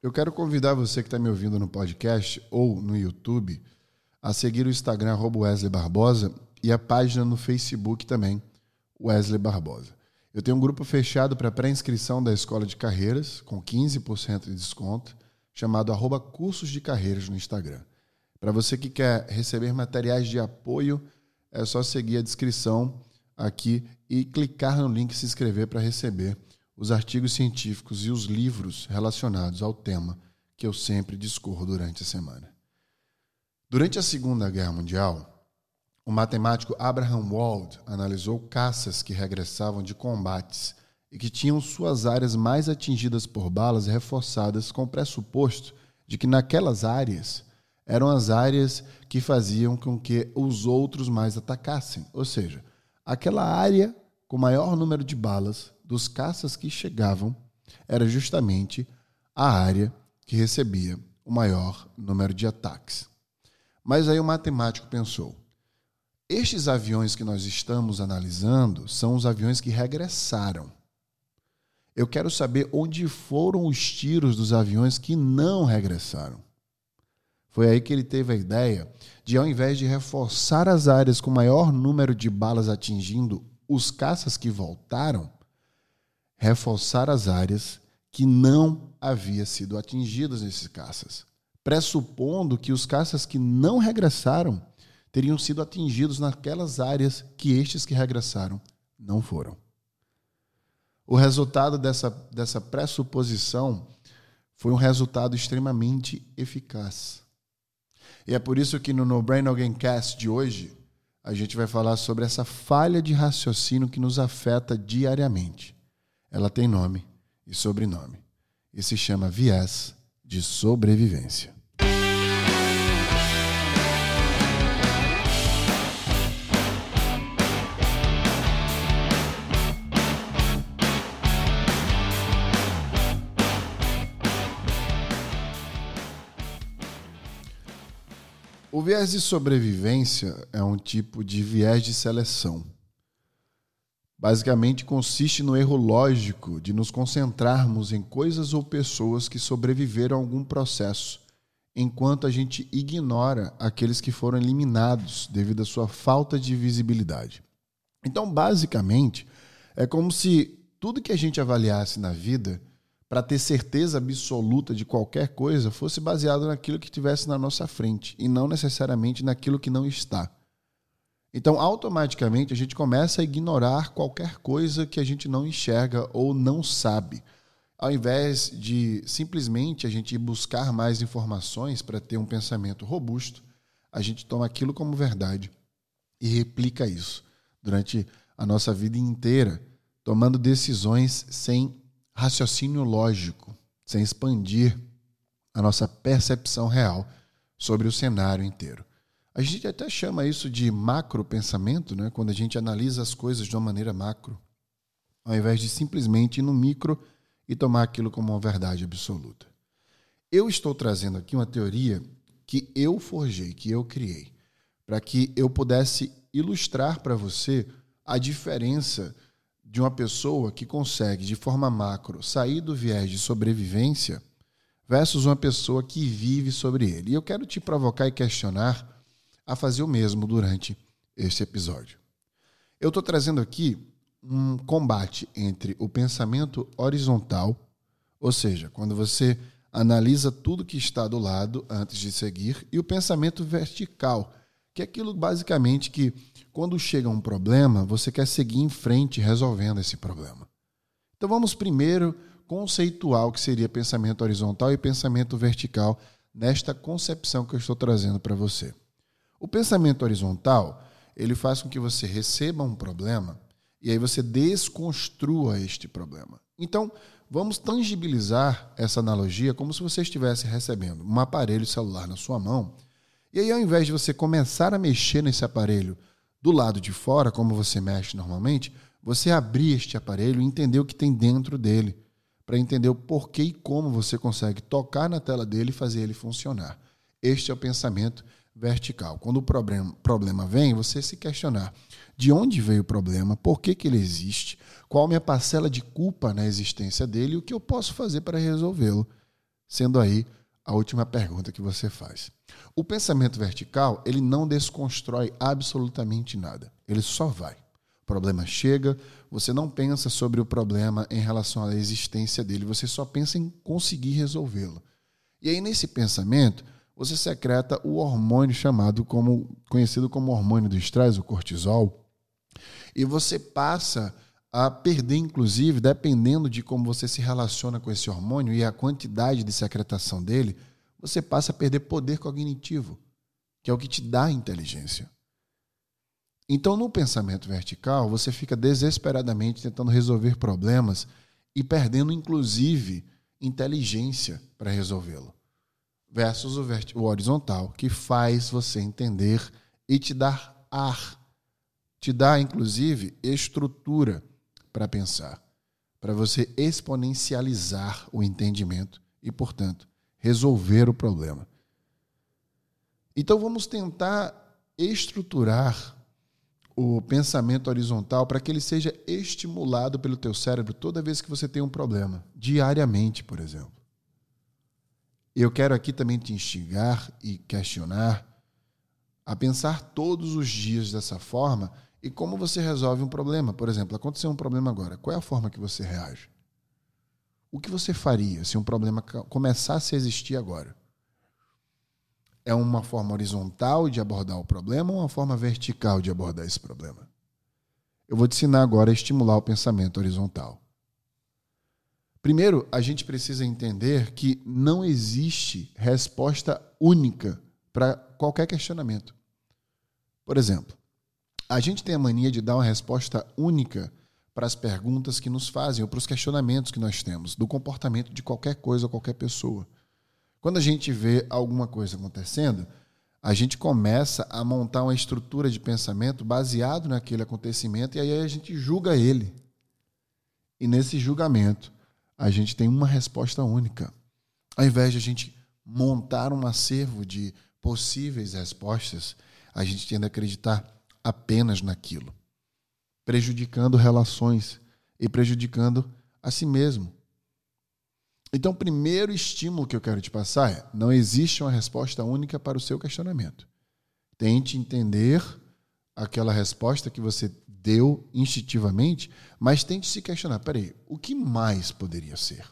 Eu quero convidar você que está me ouvindo no podcast ou no YouTube a seguir o Instagram Wesley Barbosa e a página no Facebook também, Wesley Barbosa. Eu tenho um grupo fechado para pré-inscrição da Escola de Carreiras, com 15% de desconto, chamado arroba Cursos de Carreiras no Instagram. Para você que quer receber materiais de apoio, é só seguir a descrição aqui e clicar no link se inscrever para receber os artigos científicos e os livros relacionados ao tema que eu sempre discorro durante a semana. Durante a Segunda Guerra Mundial, o matemático Abraham Wald analisou caças que regressavam de combates e que tinham suas áreas mais atingidas por balas reforçadas com o pressuposto de que naquelas áreas eram as áreas que faziam com que os outros mais atacassem, ou seja, aquela área com maior número de balas dos caças que chegavam era justamente a área que recebia o maior número de ataques. Mas aí o matemático pensou: estes aviões que nós estamos analisando são os aviões que regressaram. Eu quero saber onde foram os tiros dos aviões que não regressaram. Foi aí que ele teve a ideia de, ao invés de reforçar as áreas com maior número de balas atingindo os caças que voltaram, reforçar as áreas que não havia sido atingidas nesses caças, pressupondo que os caças que não regressaram teriam sido atingidos naquelas áreas que estes que regressaram não foram. O resultado dessa, dessa pressuposição foi um resultado extremamente eficaz. E é por isso que no No Brain Again Cast de hoje, a gente vai falar sobre essa falha de raciocínio que nos afeta diariamente. Ela tem nome e sobrenome e se chama viés de sobrevivência. O viés de sobrevivência é um tipo de viés de seleção. Basicamente, consiste no erro lógico de nos concentrarmos em coisas ou pessoas que sobreviveram a algum processo, enquanto a gente ignora aqueles que foram eliminados devido à sua falta de visibilidade. Então, basicamente, é como se tudo que a gente avaliasse na vida para ter certeza absoluta de qualquer coisa fosse baseado naquilo que tivesse na nossa frente e não necessariamente naquilo que não está. Então, automaticamente, a gente começa a ignorar qualquer coisa que a gente não enxerga ou não sabe. Ao invés de simplesmente a gente buscar mais informações para ter um pensamento robusto, a gente toma aquilo como verdade e replica isso durante a nossa vida inteira, tomando decisões sem raciocínio lógico, sem expandir a nossa percepção real sobre o cenário inteiro. A gente até chama isso de macro pensamento, né? quando a gente analisa as coisas de uma maneira macro, ao invés de simplesmente ir no micro e tomar aquilo como uma verdade absoluta. Eu estou trazendo aqui uma teoria que eu forjei, que eu criei, para que eu pudesse ilustrar para você a diferença de uma pessoa que consegue, de forma macro, sair do viés de sobrevivência versus uma pessoa que vive sobre ele. E eu quero te provocar e questionar a fazer o mesmo durante este episódio. Eu estou trazendo aqui um combate entre o pensamento horizontal, ou seja, quando você analisa tudo que está do lado antes de seguir, e o pensamento vertical, que é aquilo basicamente que quando chega um problema, você quer seguir em frente resolvendo esse problema. Então vamos primeiro conceituar o que seria pensamento horizontal e pensamento vertical nesta concepção que eu estou trazendo para você. O pensamento horizontal, ele faz com que você receba um problema e aí você desconstrua este problema. Então, vamos tangibilizar essa analogia como se você estivesse recebendo um aparelho celular na sua mão e aí, ao invés de você começar a mexer nesse aparelho do lado de fora, como você mexe normalmente, você abrir este aparelho e entender o que tem dentro dele, para entender o porquê e como você consegue tocar na tela dele e fazer ele funcionar. Este é o pensamento vertical. Quando o problema, problema vem, você se questionar de onde veio o problema, por que, que ele existe, qual a minha parcela de culpa na existência dele e o que eu posso fazer para resolvê-lo. sendo aí a última pergunta que você faz. O pensamento vertical, ele não desconstrói absolutamente nada. Ele só vai. O problema chega, você não pensa sobre o problema em relação à existência dele, você só pensa em conseguir resolvê-lo. E aí nesse pensamento, você secreta o hormônio chamado como conhecido como hormônio do estresse, o cortisol, e você passa a perder, inclusive, dependendo de como você se relaciona com esse hormônio e a quantidade de secretação dele, você passa a perder poder cognitivo, que é o que te dá inteligência. Então, no pensamento vertical, você fica desesperadamente tentando resolver problemas e perdendo, inclusive, inteligência para resolvê-lo. Versus o, o horizontal, que faz você entender e te dar ar, te dá, inclusive, estrutura para pensar, para você exponencializar o entendimento e, portanto, resolver o problema. Então vamos tentar estruturar o pensamento horizontal para que ele seja estimulado pelo teu cérebro toda vez que você tem um problema, diariamente, por exemplo. Eu quero aqui também te instigar e questionar a pensar todos os dias dessa forma e como você resolve um problema. Por exemplo, aconteceu um problema agora. Qual é a forma que você reage? O que você faria se um problema começasse a existir agora? É uma forma horizontal de abordar o problema ou uma forma vertical de abordar esse problema? Eu vou te ensinar agora a estimular o pensamento horizontal. Primeiro, a gente precisa entender que não existe resposta única para qualquer questionamento. Por exemplo, a gente tem a mania de dar uma resposta única para as perguntas que nos fazem ou para os questionamentos que nós temos do comportamento de qualquer coisa ou qualquer pessoa. Quando a gente vê alguma coisa acontecendo, a gente começa a montar uma estrutura de pensamento baseado naquele acontecimento e aí a gente julga ele. E nesse julgamento, a gente tem uma resposta única. Ao invés de a gente montar um acervo de possíveis respostas, a gente tende a acreditar apenas naquilo, prejudicando relações e prejudicando a si mesmo. Então, o primeiro estímulo que eu quero te passar é: não existe uma resposta única para o seu questionamento. Tente entender aquela resposta que você deu instintivamente, mas tente se questionar: peraí, o que mais poderia ser?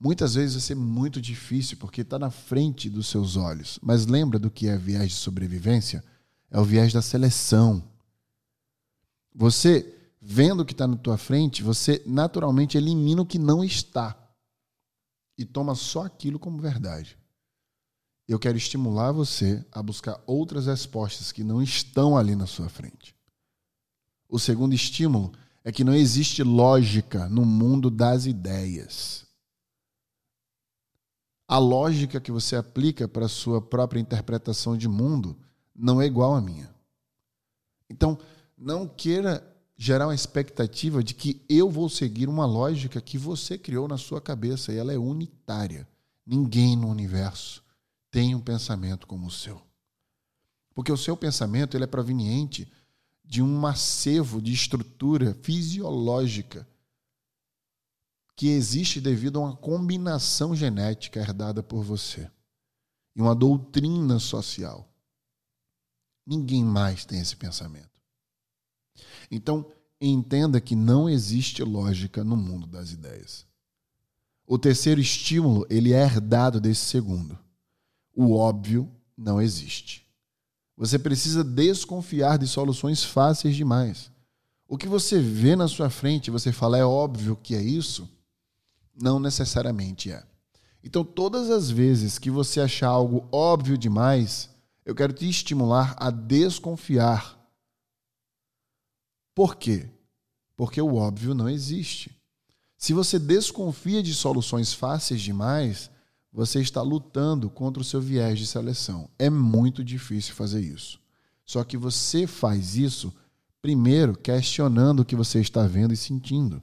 Muitas vezes vai ser muito difícil porque está na frente dos seus olhos, mas lembra do que é viés de sobrevivência? É o viés da seleção. Você, vendo o que está na tua frente, você naturalmente elimina o que não está e toma só aquilo como verdade. Eu quero estimular você a buscar outras respostas que não estão ali na sua frente. O segundo estímulo é que não existe lógica no mundo das ideias. A lógica que você aplica para a sua própria interpretação de mundo não é igual à minha. Então, não queira gerar uma expectativa de que eu vou seguir uma lógica que você criou na sua cabeça e ela é unitária. Ninguém no universo tem um pensamento como o seu. Porque o seu pensamento ele é proveniente de um acervo de estrutura fisiológica que existe devido a uma combinação genética herdada por você e uma doutrina social. Ninguém mais tem esse pensamento. Então, entenda que não existe lógica no mundo das ideias. O terceiro estímulo, ele é herdado desse segundo. O óbvio não existe. Você precisa desconfiar de soluções fáceis demais. O que você vê na sua frente, você fala, é óbvio que é isso? Não necessariamente é. Então, todas as vezes que você achar algo óbvio demais, eu quero te estimular a desconfiar. Por quê? Porque o óbvio não existe. Se você desconfia de soluções fáceis demais, você está lutando contra o seu viés de seleção. É muito difícil fazer isso. Só que você faz isso primeiro questionando o que você está vendo e sentindo.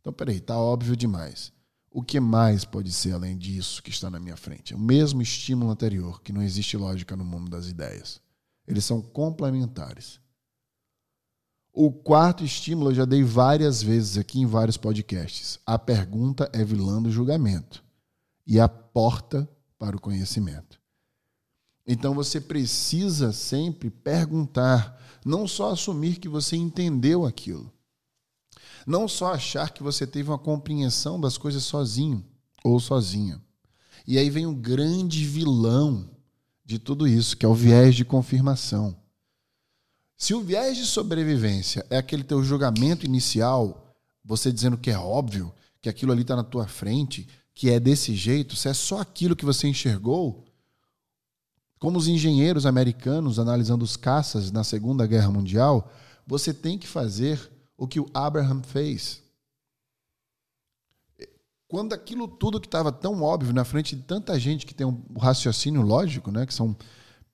Então, peraí, está óbvio demais. O que mais pode ser além disso que está na minha frente? É o mesmo estímulo anterior, que não existe lógica no mundo das ideias. Eles são complementares. O quarto estímulo eu já dei várias vezes aqui em vários podcasts. A pergunta é vilã do julgamento. E a porta para o conhecimento. Então você precisa sempre perguntar, não só assumir que você entendeu aquilo, não só achar que você teve uma compreensão das coisas sozinho ou sozinha. E aí vem o grande vilão de tudo isso, que é o viés de confirmação. Se o viés de sobrevivência é aquele teu julgamento inicial, você dizendo que é óbvio, que aquilo ali está na tua frente, que é desse jeito, se é só aquilo que você enxergou, como os engenheiros americanos analisando os caças na Segunda Guerra Mundial, você tem que fazer o que o Abraham fez. Quando aquilo tudo que estava tão óbvio na frente de tanta gente que tem um raciocínio lógico, né, que são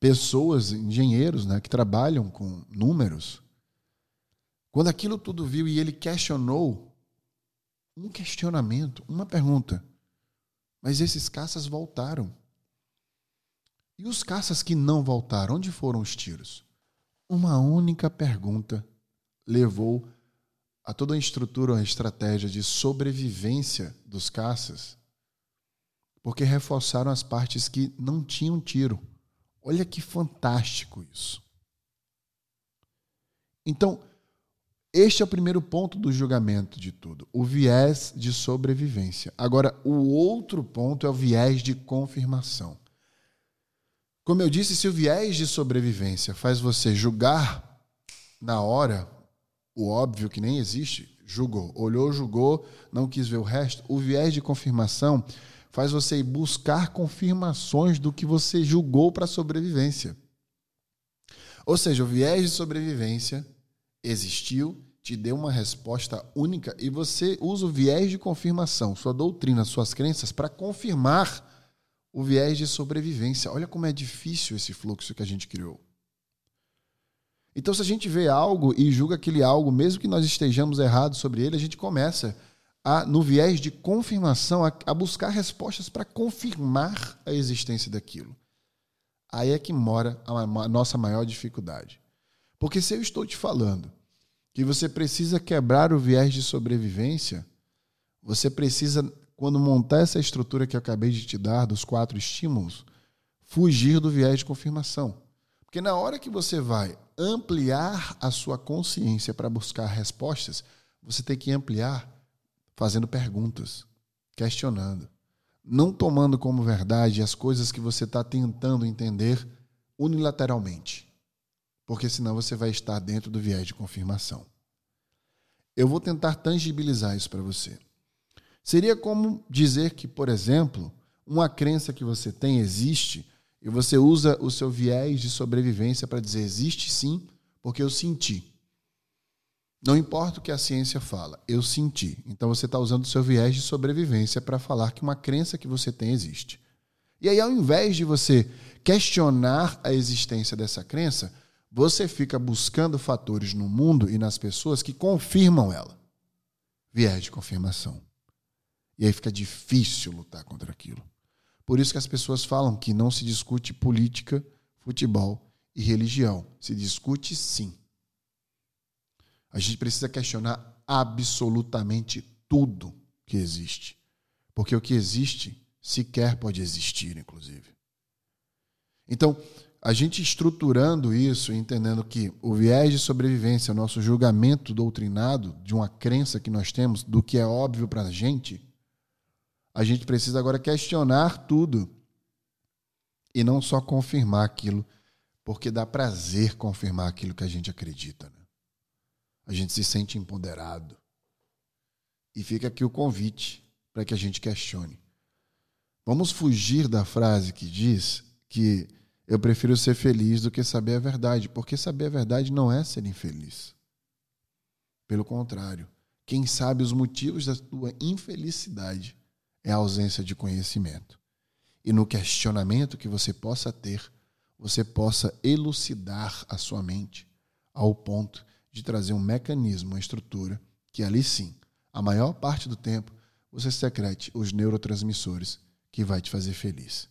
pessoas, engenheiros, né, que trabalham com números, quando aquilo tudo viu e ele questionou, um questionamento, uma pergunta, mas esses caças voltaram. E os caças que não voltaram, onde foram os tiros? Uma única pergunta levou a toda a estrutura, a estratégia de sobrevivência dos caças, porque reforçaram as partes que não tinham tiro. Olha que fantástico isso. Então, este é o primeiro ponto do julgamento de tudo, o viés de sobrevivência. Agora, o outro ponto é o viés de confirmação. Como eu disse, se o viés de sobrevivência faz você julgar na hora o óbvio que nem existe, julgou. Olhou, julgou, não quis ver o resto. O viés de confirmação faz você buscar confirmações do que você julgou para sobrevivência. Ou seja, o viés de sobrevivência existiu, te deu uma resposta única e você usa o viés de confirmação, sua doutrina, suas crenças, para confirmar o viés de sobrevivência. Olha como é difícil esse fluxo que a gente criou. Então, se a gente vê algo e julga aquele algo, mesmo que nós estejamos errados sobre ele, a gente começa a, no viés de confirmação, a, a buscar respostas para confirmar a existência daquilo. Aí é que mora a, a nossa maior dificuldade. Porque se eu estou te falando que você precisa quebrar o viés de sobrevivência, você precisa, quando montar essa estrutura que eu acabei de te dar, dos quatro estímulos, fugir do viés de confirmação. Porque na hora que você vai ampliar a sua consciência para buscar respostas, você tem que ampliar fazendo perguntas, questionando, não tomando como verdade as coisas que você está tentando entender unilateralmente, porque senão você vai estar dentro do viés de confirmação. Eu vou tentar tangibilizar isso para você. Seria como dizer que, por exemplo, uma crença que você tem existe e você usa o seu viés de sobrevivência para dizer existe sim, porque eu senti. Não importa o que a ciência fala, eu senti. Então você está usando o seu viés de sobrevivência para falar que uma crença que você tem existe. E aí, ao invés de você questionar a existência dessa crença, você fica buscando fatores no mundo e nas pessoas que confirmam ela. Viés de confirmação. E aí fica difícil lutar contra aquilo. Por isso que as pessoas falam que não se discute política, futebol e religião. Se discute sim. A gente precisa questionar absolutamente tudo que existe. Porque o que existe sequer pode existir, inclusive. Então, a gente estruturando isso, entendendo que o viés de sobrevivência, o nosso julgamento doutrinado de uma crença que nós temos, do que é óbvio para a gente, a gente precisa agora questionar tudo e não só confirmar aquilo, porque dá prazer confirmar aquilo que a gente acredita. Né? A gente se sente empoderado. E fica aqui o convite para que a gente questione. Vamos fugir da frase que diz que eu prefiro ser feliz do que saber a verdade, porque saber a verdade não é ser infeliz. Pelo contrário, quem sabe os motivos da tua infelicidade é a ausência de conhecimento. E no questionamento que você possa ter, você possa elucidar a sua mente ao ponto de trazer um mecanismo, uma estrutura que ali sim, a maior parte do tempo, você secrete os neurotransmissores que vai te fazer feliz.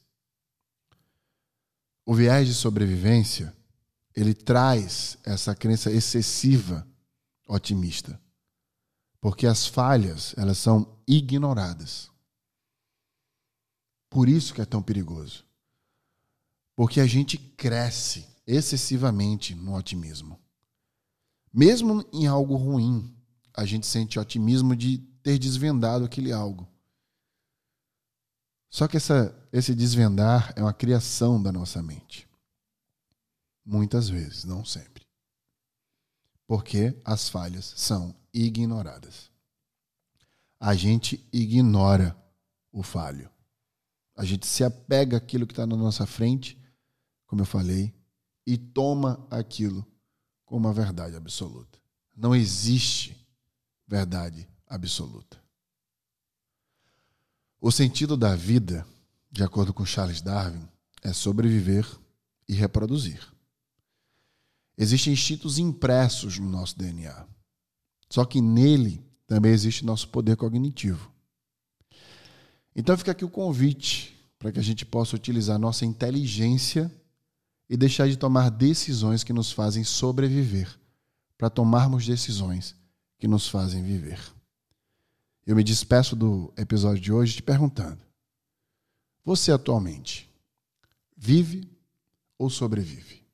O viés de sobrevivência, ele traz essa crença excessiva otimista. Porque as falhas, elas são ignoradas. por isso que é tão perigoso. Porque a gente cresce excessivamente no otimismo. Mesmo em algo ruim, a gente sente otimismo de ter desvendado aquele algo. Só que essa, esse desvendar é uma criação da nossa mente. Muitas vezes, não sempre. Porque as falhas são ignoradas. A gente ignora o falho. A gente se apega àquilo que está na nossa frente, como eu falei, e toma aquilo como uma verdade absoluta. Não existe verdade absoluta. O sentido da vida, de acordo com Charles Darwin, é sobreviver e reproduzir. Existem instintos impressos no nosso DNA. Só que nele também existe nosso poder cognitivo. Então fica aqui o convite para que a gente possa utilizar nossa inteligência e deixar de tomar decisões que nos fazem sobreviver, para tomarmos decisões que nos fazem viver. Eu me despeço do episódio de hoje te perguntando: você atualmente vive ou sobrevive?